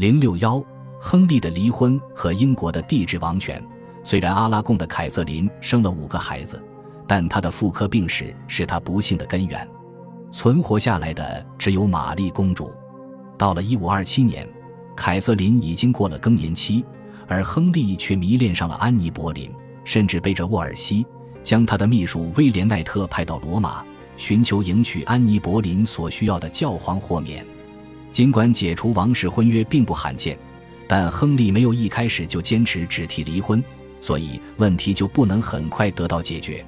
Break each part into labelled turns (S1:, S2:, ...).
S1: 零六幺，亨利的离婚和英国的帝制王权。虽然阿拉贡的凯瑟琳生了五个孩子，但她的妇科病史是她不幸的根源。存活下来的只有玛丽公主。到了一五二七年，凯瑟琳已经过了更年期，而亨利却迷恋上了安妮·柏林，甚至背着沃尔西，将他的秘书威廉·奈特派到罗马，寻求迎娶安妮·柏林所需要的教皇豁免。尽管解除王室婚约并不罕见，但亨利没有一开始就坚持只提离婚，所以问题就不能很快得到解决。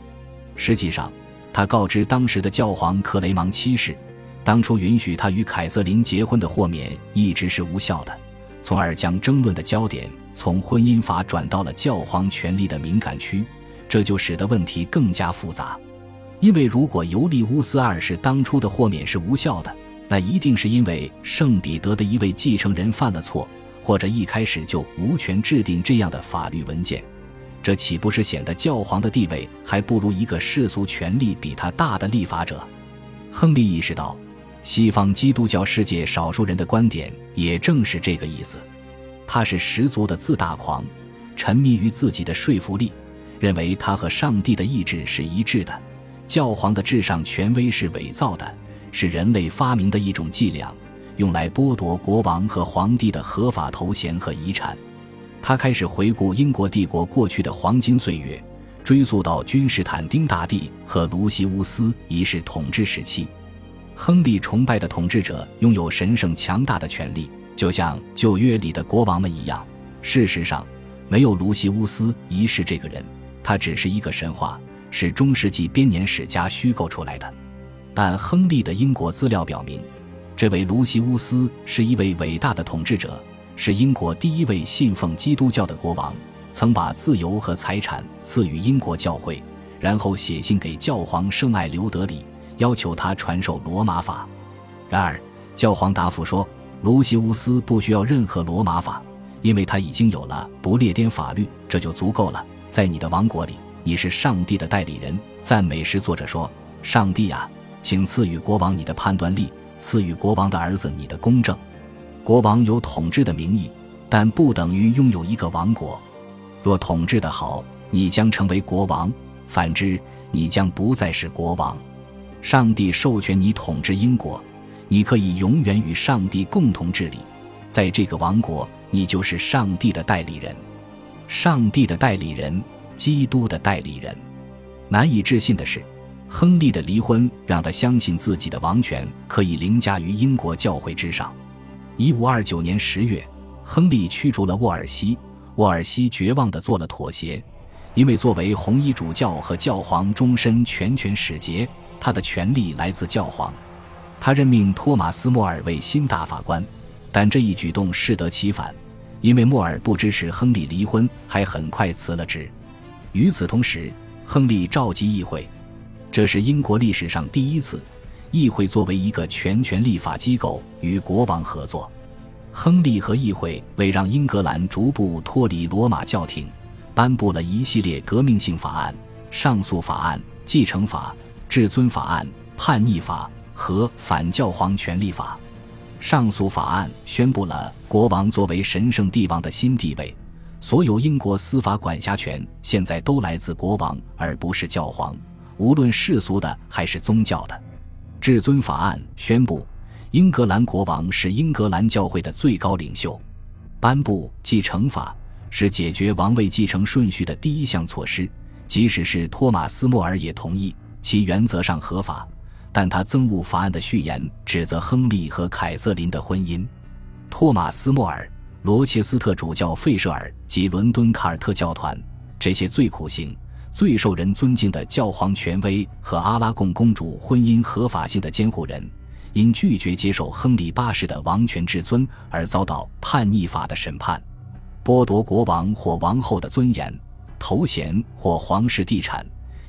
S1: 实际上，他告知当时的教皇克雷芒七世，当初允许他与凯瑟琳结婚的豁免一直是无效的，从而将争论的焦点从婚姻法转到了教皇权力的敏感区，这就使得问题更加复杂。因为如果尤利乌斯二世当初的豁免是无效的，那一定是因为圣彼得的一位继承人犯了错，或者一开始就无权制定这样的法律文件。这岂不是显得教皇的地位还不如一个世俗权力比他大的立法者？亨利意识到，西方基督教世界少数人的观点也正是这个意思。他是十足的自大狂，沉迷于自己的说服力，认为他和上帝的意志是一致的，教皇的至上权威是伪造的。是人类发明的一种伎俩，用来剥夺国王和皇帝的合法头衔和遗产。他开始回顾英国帝国过去的黄金岁月，追溯到君士坦丁大帝和卢西乌斯一世统治时期。亨利崇拜的统治者拥有神圣强大的权力，就像旧约里的国王们一样。事实上，没有卢西乌斯一世这个人，他只是一个神话，是中世纪编年史家虚构出来的。但亨利的英国资料表明，这位卢西乌斯是一位伟大的统治者，是英国第一位信奉基督教的国王，曾把自由和财产赐予英国教会，然后写信给教皇圣爱留德里，要求他传授罗马法。然而，教皇答复说，卢西乌斯不需要任何罗马法，因为他已经有了不列颠法律，这就足够了。在你的王国里，你是上帝的代理人。赞美诗作者说：“上帝啊！”请赐予国王你的判断力，赐予国王的儿子你的公正。国王有统治的名义，但不等于拥有一个王国。若统治得好，你将成为国王；反之，你将不再是国王。上帝授权你统治英国，你可以永远与上帝共同治理。在这个王国，你就是上帝的代理人，上帝的代理人，基督的代理人。难以置信的是。亨利的离婚让他相信自己的王权可以凌驾于英国教会之上。一五二九年十月，亨利驱逐了沃尔西，沃尔西绝望地做了妥协，因为作为红衣主教和教皇终身全权使节，他的权力来自教皇。他任命托马斯·莫尔为新大法官，但这一举动适得其反，因为莫尔不支持亨利离婚，还很快辞了职。与此同时，亨利召集议会。这是英国历史上第一次，议会作为一个全权立法机构与国王合作。亨利和议会为让英格兰逐步脱离罗马教廷，颁布了一系列革命性法案：上诉法案、继承法、至尊法案、叛逆法和反教皇权力法。上诉法案宣布了国王作为神圣帝王的新地位，所有英国司法管辖权现在都来自国王，而不是教皇。无论世俗的还是宗教的，至尊法案宣布，英格兰国王是英格兰教会的最高领袖。颁布继承法是解决王位继承顺序的第一项措施，即使是托马斯·莫尔也同意其原则上合法，但他憎恶法案的序言，指责亨利和凯瑟琳的婚姻。托马斯·莫尔、罗切斯特主教费舍尔及伦敦卡尔特教团这些最苦行。最受人尊敬的教皇权威和阿拉贡公主婚姻合法性的监护人，因拒绝接受亨利八世的王权至尊而遭到叛逆法的审判，剥夺国王或王后的尊严、头衔或皇室地产，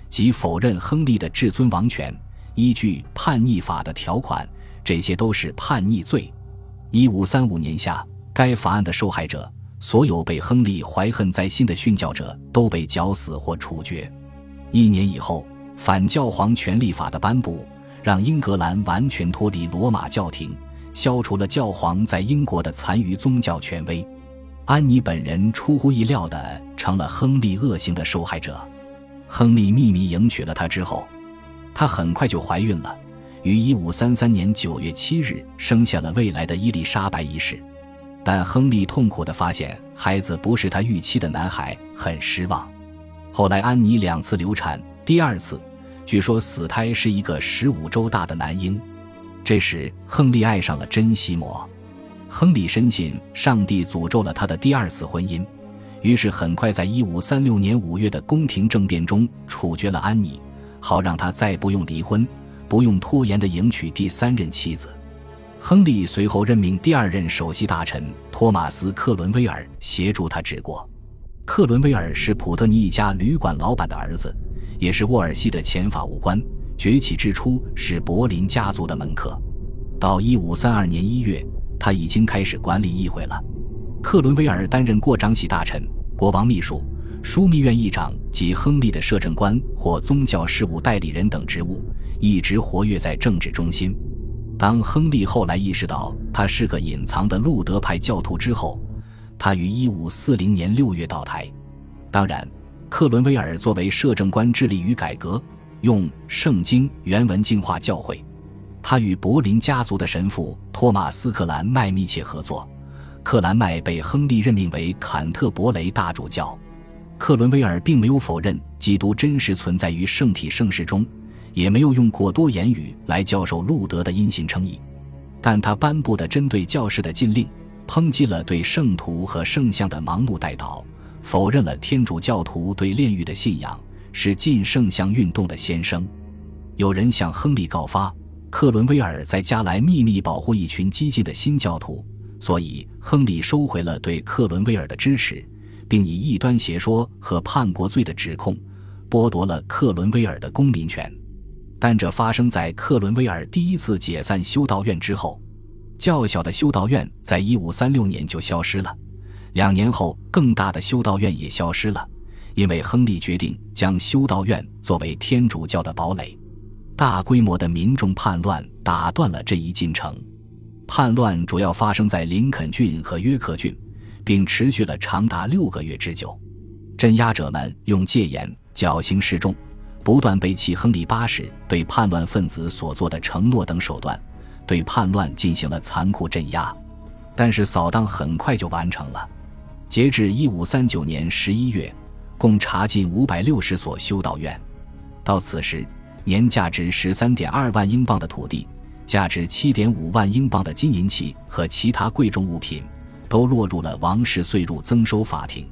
S1: 及否认亨利的至尊王权。依据叛逆法的条款，这些都是叛逆罪。一五三五年下，该法案的受害者。所有被亨利怀恨在心的殉教者都被绞死或处决。一年以后，反教皇权力法的颁布让英格兰完全脱离罗马教廷，消除了教皇在英国的残余宗教权威。安妮本人出乎意料地成了亨利恶行的受害者。亨利秘密迎娶了她之后，她很快就怀孕了，于1533年9月7日生下了未来的伊丽莎白一世。但亨利痛苦地发现孩子不是他预期的男孩，很失望。后来安妮两次流产，第二次，据说死胎是一个十五周大的男婴。这时，亨利爱上了珍西摩。亨利深信上帝诅咒了他的第二次婚姻，于是很快在一五三六年五月的宫廷政变中处决了安妮，好让他再不用离婚，不用拖延地迎娶第三任妻子。亨利随后任命第二任首席大臣托马斯·克伦威尔协助他治国。克伦威尔是普特尼一家旅馆老板的儿子，也是沃尔西的前法务官。崛起之初是柏林家族的门客，到一五三二年一月，他已经开始管理议会了。克伦威尔担任过长喜大臣、国王秘书、枢密院议长及亨利的摄政官或宗教事务代理人等职务，一直活跃在政治中心。当亨利后来意识到他是个隐藏的路德派教徒之后，他于一五四零年六月倒台。当然，克伦威尔作为摄政官致力于改革。用圣经原文净化教会，他与柏林家族的神父托马斯·克兰麦密切合作。克兰麦被亨利任命为坎特伯雷大主教。克伦威尔并没有否认基督真实存在于圣体圣事中，也没有用过多言语来教授路德的因信称义，但他颁布的针对教士的禁令，抨击了对圣徒和圣像的盲目带祷，否认了天主教徒对炼狱的信仰。是禁圣像运动的先声。有人向亨利告发，克伦威尔在加莱秘密保护一群激进的新教徒，所以亨利收回了对克伦威尔的支持，并以异端邪说和叛国罪的指控，剥夺了克伦威尔的公民权。但这发生在克伦威尔第一次解散修道院之后。较小的修道院在一五三六年就消失了，两年后，更大的修道院也消失了。因为亨利决定将修道院作为天主教的堡垒，大规模的民众叛乱打断了这一进程。叛乱主要发生在林肯郡和约克郡，并持续了长达六个月之久。镇压者们用戒严、绞刑示众、不断背弃亨利八世对叛乱分子所做的承诺等手段，对叛乱进行了残酷镇压。但是扫荡很快就完成了。截至一五三九年十一月。共查禁五百六十所修道院，到此时，年价值十三点二万英镑的土地、价值七点五万英镑的金银器和其他贵重物品，都落入了王室税入增收法庭。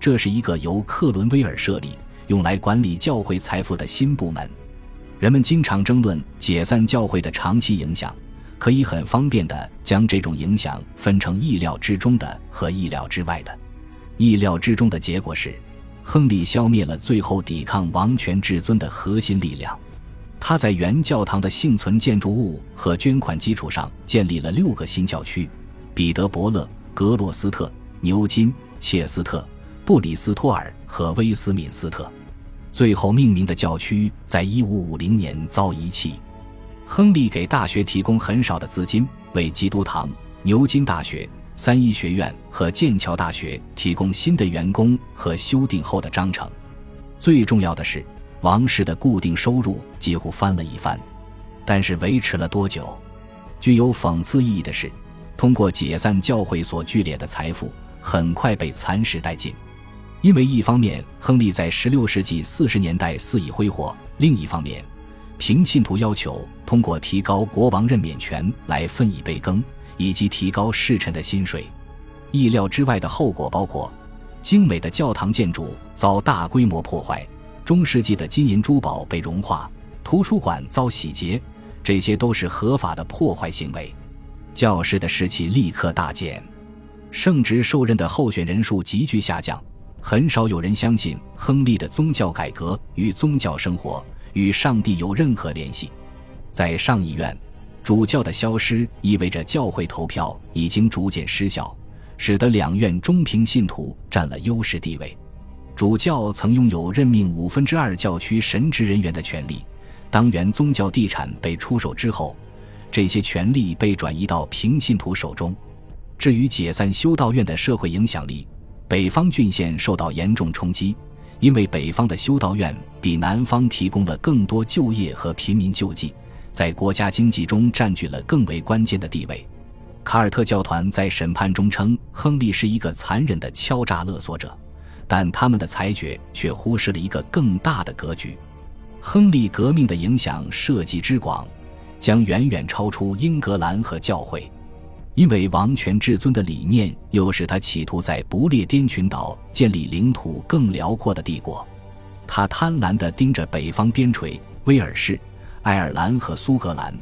S1: 这是一个由克伦威尔设立、用来管理教会财富的新部门。人们经常争论解散教会的长期影响，可以很方便地将这种影响分成意料之中的和意料之外的。意料之中的结果是。亨利消灭了最后抵抗王权至尊的核心力量，他在原教堂的幸存建筑物和捐款基础上建立了六个新教区：彼得伯勒、格洛斯特、牛津、切斯特、布里斯托尔和威斯敏斯特。最后命名的教区在1550年遭遗弃。亨利给大学提供很少的资金，为基督堂、牛津大学。三一学院和剑桥大学提供新的员工和修订后的章程。最重要的是，王室的固定收入几乎翻了一番。但是维持了多久？具有讽刺意义的是，通过解散教会所聚敛的财富很快被蚕食殆尽。因为一方面，亨利在16世纪40年代肆意挥霍；另一方面，平信徒要求通过提高国王任免权来分一杯羹。以及提高侍臣的薪水，意料之外的后果包括：精美的教堂建筑遭大规模破坏，中世纪的金银珠宝被融化，图书馆遭洗劫，这些都是合法的破坏行为。教士的士气立刻大减，圣职受任的候选人数急剧下降，很少有人相信亨利的宗教改革与宗教生活与上帝有任何联系。在上议院。主教的消失意味着教会投票已经逐渐失效，使得两院中平信徒占了优势地位。主教曾拥有任命五分之二教区神职人员的权利。当原宗教地产被出售之后，这些权利被转移到平信徒手中。至于解散修道院的社会影响力，北方郡县受到严重冲击，因为北方的修道院比南方提供了更多就业和平民救济，在国家经济中占据了更为关键的地位。卡尔特教团在审判中称亨利是一个残忍的敲诈勒索者，但他们的裁决却忽视了一个更大的格局：亨利革命的影响涉及之广，将远远超出英格兰和教会。因为王权至尊的理念，又使他企图在不列颠群岛建立领土更辽阔的帝国。他贪婪地盯着北方边陲，威尔士、爱尔兰和苏格兰，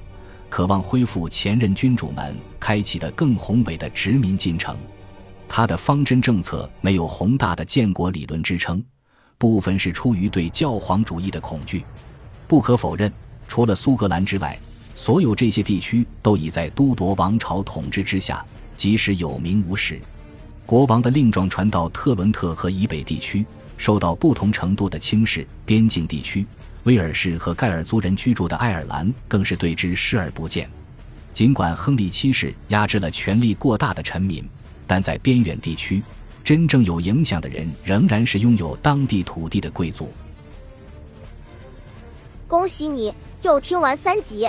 S1: 渴望恢复前任君主们开启的更宏伟的殖民进程。他的方针政策没有宏大的建国理论支撑，部分是出于对教皇主义的恐惧。不可否认，除了苏格兰之外。所有这些地区都已在都铎王朝统治之下，即使有名无实。国王的令状传到特伦特和以北地区，受到不同程度的轻视。边境地区，威尔士和盖尔族人居住的爱尔兰更是对之视而不见。尽管亨利七世压制了权力过大的臣民，但在边远地区，真正有影响的人仍然是拥有当地土地的贵族。
S2: 恭喜你又听完三集。